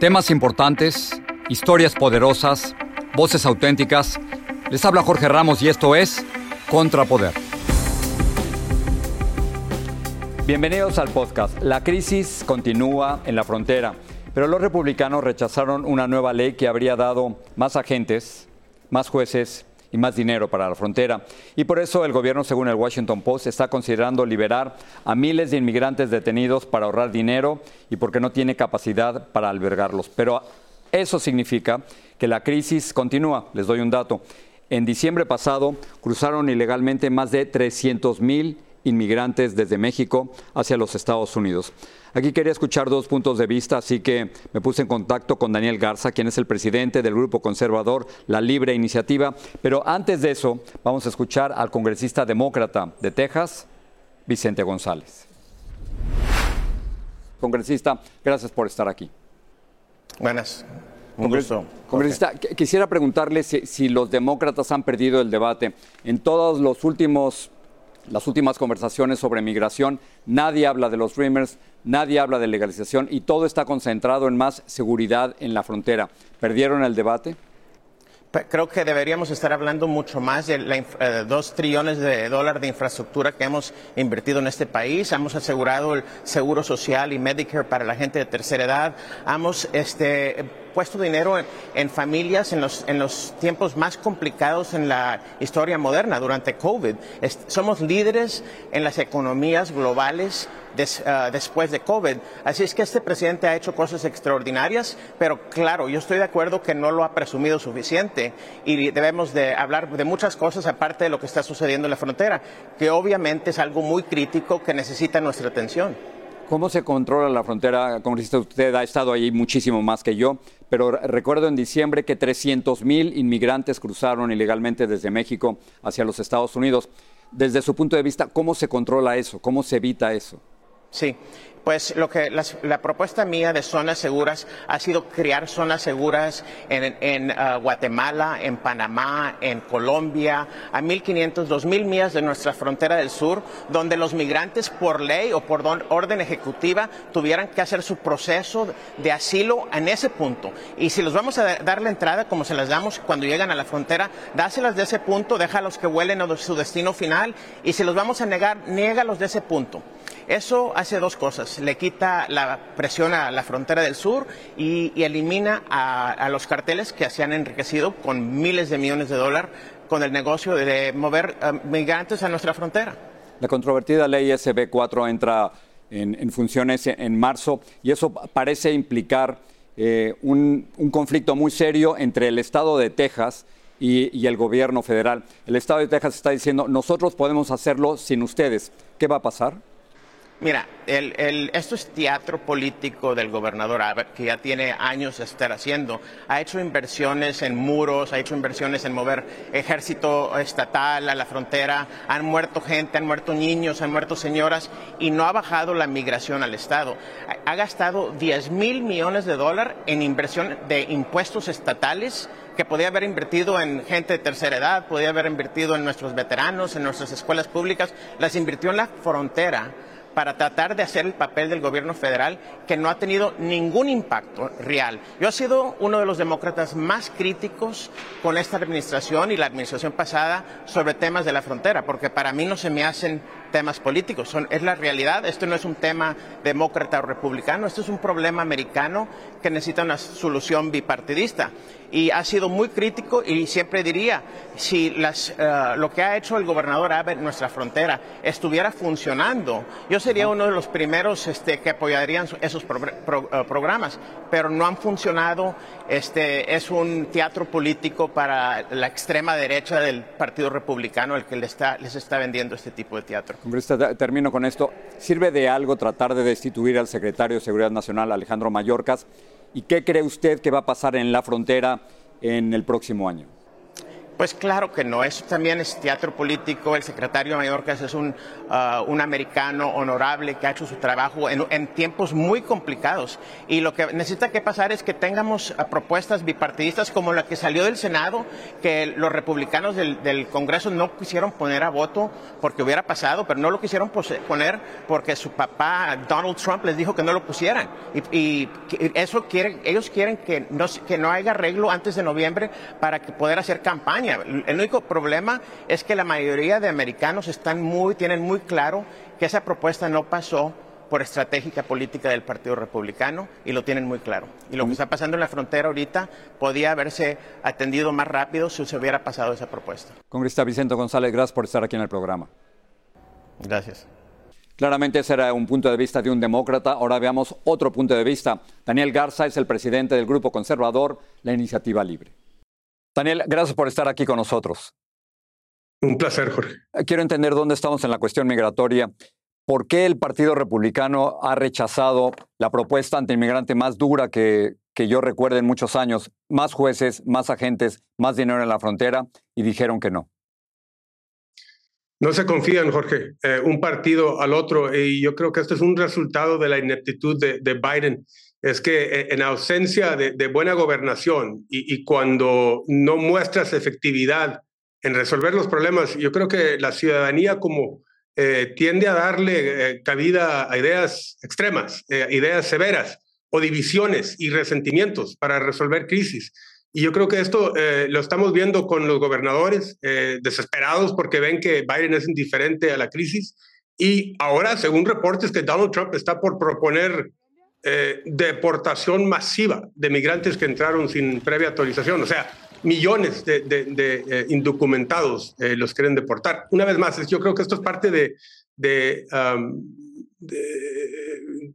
Temas importantes, historias poderosas, voces auténticas. Les habla Jorge Ramos y esto es Contrapoder. Bienvenidos al podcast. La crisis continúa en la frontera, pero los republicanos rechazaron una nueva ley que habría dado más agentes, más jueces y más dinero para la frontera. Y por eso el gobierno, según el Washington Post, está considerando liberar a miles de inmigrantes detenidos para ahorrar dinero y porque no tiene capacidad para albergarlos. Pero eso significa que la crisis continúa. Les doy un dato. En diciembre pasado cruzaron ilegalmente más de 300 mil inmigrantes desde México hacia los Estados Unidos. Aquí quería escuchar dos puntos de vista, así que me puse en contacto con Daniel Garza, quien es el presidente del grupo conservador La Libre Iniciativa. Pero antes de eso, vamos a escuchar al congresista demócrata de Texas, Vicente González. Congresista, gracias por estar aquí. Buenas. Un gusto. Congresista, quisiera preguntarle si, si, los demócratas han perdido el debate. En todos los últimos las últimas conversaciones sobre migración, nadie habla de los Dreamers, nadie habla de legalización y todo está concentrado en más seguridad en la frontera. ¿Perdieron el debate? Creo que deberíamos estar hablando mucho más de los eh, dos trillones de dólares de infraestructura que hemos invertido en este país. Hemos asegurado el seguro social y Medicare para la gente de tercera edad. Hemos este, puesto dinero en, familias en los, en los, tiempos más complicados en la historia moderna durante COVID. somos líderes en las economías globales ah, después de COVID. Así es que este presidente ha hecho cosas extraordinarias, pero claro, yo estoy de acuerdo que no lo ha presumido suficiente y debemos de hablar de muchas cosas aparte de lo que está sucediendo en la frontera, que obviamente es algo muy crítico que necesita nuestra atención. ¿Cómo se controla la frontera? Congresista, usted ha estado ahí muchísimo más que yo, pero recuerdo en diciembre que 300 mil inmigrantes cruzaron ilegalmente desde México hacia los Estados Unidos. Desde su punto de vista, ¿cómo se controla eso? ¿Cómo se evita eso? Sí, pues lo que la propuesta mía de zonas seguras ha sido crear zonas seguras en, uh, Guatemala, en Panamá, en Colombia, a 1.500, 2.000 millas de nuestra frontera del sur, donde los migrantes por ley o por orden ejecutiva tuvieran que hacer su proceso de asilo en ese punto. Y si los vamos a dar la entrada como se las damos cuando llegan a la frontera, dáselas de ese punto, déjalos que vuelen a su destino final y si los vamos a negar, niégalos de ese punto. Eso hace dos cosas. Le quita la presión a la frontera del sur y, elimina a, los carteles que se han enriquecido con miles de millones de dólares con el negocio de mover eh, migrantes a nuestra frontera. La controvertida ley SB4 entra en, funciones en marzo y eso parece implicar eh, un, conflicto muy serio entre el Estado de Texas y, y, el gobierno federal. El Estado de Texas está diciendo, nosotros podemos hacerlo sin ustedes. ¿Qué va a pasar? Mira, esto es teatro político del gobernador que ya tiene años de estar haciendo. Ha hecho inversiones en muros, ha hecho inversiones en mover ejército estatal a la frontera, han muerto gente, han muerto niños, han muerto señoras y no ha bajado la migración al Estado. Ha gastado 10 mil millones de dólares en inversión de impuestos estatales que podía haber invertido en gente de tercera edad, podía haber invertido en nuestros veteranos, en nuestras escuelas públicas, las invirtió en la frontera para tratar de hacer el papel del gobierno federal que no ha tenido ningún impacto real. Yo he sido uno de los demócratas más críticos con esta administración y la administración pasada sobre temas de la frontera, porque para mí no se me hacen temas políticos, son, es la realidad. Esto no es un tema demócrata o republicano, esto es un problema americano que necesita una solución bipartidista y ha sido muy crítico y siempre diría, si las, eh, lo que ha hecho el gobernador Abbott en nuestra frontera estuviera funcionando, yo sería uno de los primeros este, que apoyarían esos eh, programas, pero no han funcionado. Este, es un teatro político para la extrema derecha del Partido Republicano el que les está, les está vendiendo este tipo de teatro. Termino con esto. ¿Sirve de algo tratar de destituir al secretario de Seguridad Nacional, Alejandro Mayorkas? ¿Y qué cree usted que va a pasar en la frontera en el próximo año? Pues claro que no, eso también es teatro político. El secretario Mayorkas es un, uh, un americano honorable que ha hecho su trabajo en, tiempos muy complicados. Y lo que necesita que pasar es que tengamos uh, propuestas bipartidistas como la que salió del Senado, que los republicanos del, Congreso no quisieron poner a voto porque hubiera pasado, pero no lo quisieron poner porque su papá Donald Trump les dijo que no lo pusieran. Y, eso quieren, ellos quieren que no, que no haya arreglo antes de noviembre para que poder hacer campaña el único problema es que la mayoría de americanos están muy, tienen muy claro que esa propuesta no pasó por estratégica política del Partido Republicano y lo tienen muy claro. Y lo que está pasando en la frontera ahorita podía haberse atendido más rápido si se hubiera pasado esa propuesta. Congresista Vicente González, gracias por estar aquí en el programa. Gracias. Claramente ese era un punto de vista de un demócrata. Ahora veamos otro punto de vista. Daniel Garza es el presidente del grupo conservador La Iniciativa Libre. Daniel, gracias por estar aquí con nosotros. Un placer, Jorge. Quiero entender dónde estamos en la cuestión migratoria. ¿Por qué el Partido Republicano ha rechazado la propuesta antiinmigrante más dura que, que yo recuerdo en muchos años? Más jueces, más agentes, más dinero en la frontera y dijeron que no. No se confían, Jorge, eh, un partido al otro. Y yo creo que esto es un resultado de la ineptitud de, de Biden es que eh, en ausencia de, buena gobernación y, cuando no muestras efectividad en resolver los problemas, yo creo que la ciudadanía como eh, tiende a darle eh, cabida a ideas extremas, ideas severas o divisiones y resentimientos para resolver crisis. Y yo creo que esto lo estamos viendo con los gobernadores desesperados porque ven que Biden es indiferente a la crisis. Y ahora, según reportes, que Donald Trump está por proponer eh, deportación masiva de migrantes que entraron sin previa autorización. O sea, millones de, eh, indocumentados eh, los quieren deportar. Una vez más, yo creo que esto es parte de,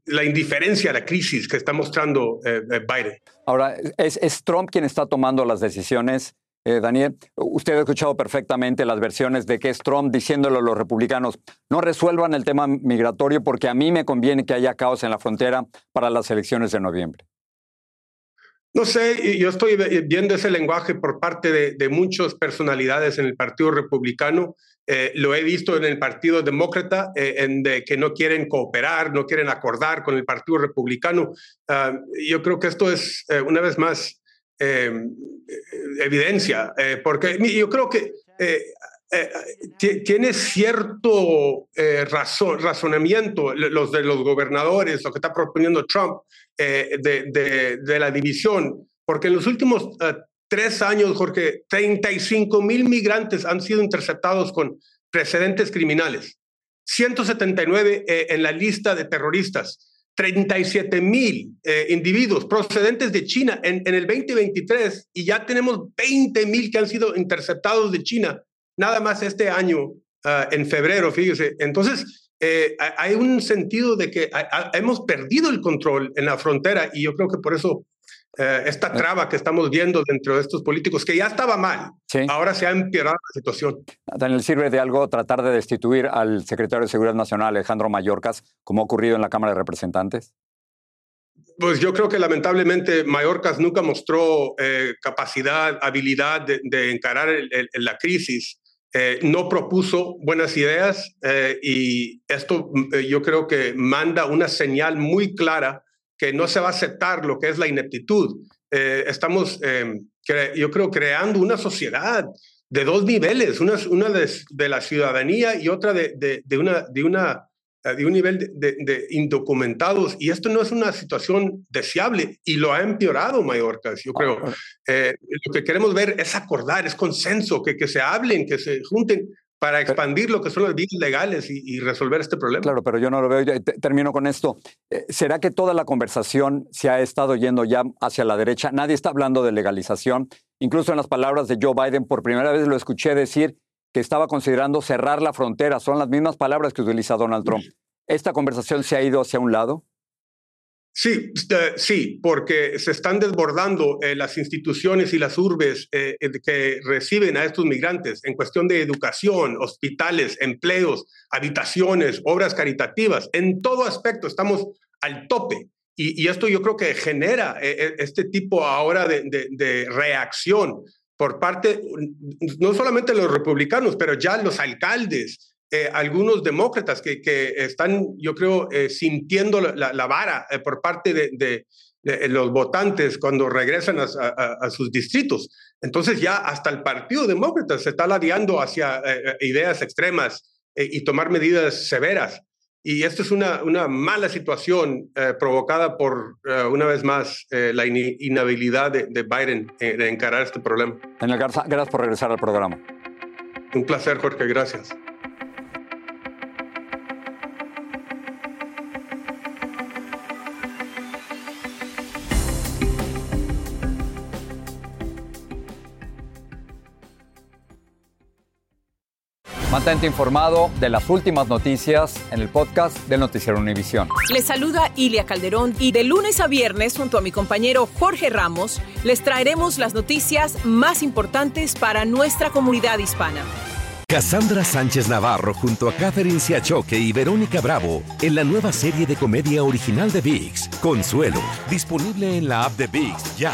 la indiferencia la crisis que está mostrando Biden. Ahora, ¿es, ¿es Trump quien está tomando las decisiones eh, Daniel, usted ha escuchado perfectamente las versiones de que es Trump diciéndole a los republicanos, no resuelvan el tema migratorio porque a mí me conviene que haya caos en la frontera para las elecciones de noviembre. No sé, yo estoy viendo ese lenguaje por parte de, muchas personalidades en el Partido Republicano. Eh, lo he visto en el Partido Demócrata, eh, en de que no quieren cooperar, no quieren acordar con el Partido Republicano. Ah, yo creo que esto es, una vez más, Em, evidencia, eh, porque yo creo que eh, eh, tiene cierto razón, razonamiento los de los gobernadores, lo que está proponiendo Trump de, de, la división, porque en los últimos tres años, Jorge, 35 mil migrantes han sido interceptados con precedentes criminales, 179 en la lista de terroristas. 37 mil eh, individuos procedentes de China en, el 2023 y ya tenemos 20 mil que han sido interceptados de China, nada más este año, ah, en febrero, fíjese. Entonces, eh, hay un sentido de que hemos perdido el control en la frontera y yo creo que por eso eh, esta ah. traba que estamos viendo dentro de estos políticos, que ya estaba mal, ahora se ha empeorado la situación. Daniel, ¿sirve de algo tratar de destituir al secretario de Seguridad Nacional, Alejandro Mayorkas, como ha ocurrido en la Cámara de Representantes? Pues yo creo que lamentablemente Mayorkas nunca mostró eh, capacidad, habilidad de, encarar la crisis. Eh, no propuso buenas ideas y esto yo creo que manda una señal muy clara que no se va a aceptar lo que es la ineptitud. Eh, estamos, em, yo creo, creando una sociedad de dos niveles, una, una de, la ciudadanía y otra de, de, una, de, una, de un nivel de, indocumentados. Y esto no es una situación deseable y lo ha empeorado Mallorca, yo creo. Eh, lo que queremos ver es acordar, es consenso, que, que se hablen, que se junten para expandir lo que son las vías legales y, resolver este problema. Claro, pero yo no lo veo. Termino con esto. Eh, ¿Será que toda la conversación se ha estado yendo ya hacia la derecha? Nadie está hablando de legalización. Incluso en las palabras de Joe Biden, por primera vez lo escuché decir que estaba considerando cerrar la frontera. Son las mismas palabras que utiliza Donald Trump. ¿Esta conversación se ha ido hacia un lado? Sí, eh, sí, porque se están desbordando eh, las instituciones y las urbes eh, que reciben a estos migrantes en cuestión de educación, hospitales, empleos, habitaciones, obras caritativas. En todo aspecto estamos al tope. Y, esto yo creo que genera este tipo ahora de reacción por parte, no solamente de los republicanos, pero ya los alcaldes, eh, algunos demócratas que, que, están, yo creo, eh, sintiendo la, vara eh, por parte de, los votantes cuando regresan a, sus distritos. Entonces ya hasta el Partido Demócrata se está ladeando hacia ideas extremas y tomar medidas severas. Y esto es una, una mala situación provocada por, una vez más, la inhabilidad de, Biden de encarar este problema. Daniel Garza, gracias por regresar al programa. Un placer, Jorge, gracias. Mantente informado de las últimas noticias en el podcast del Noticiero Univisión. Les saluda Ilia Calderón y de lunes a viernes junto a mi compañero Jorge Ramos les traeremos las noticias más importantes para nuestra comunidad hispana. Cassandra Sánchez Navarro junto a Catherine Siachoque y Verónica Bravo en la nueva serie de comedia original de VIX, Consuelo, disponible en la app de VIX ya.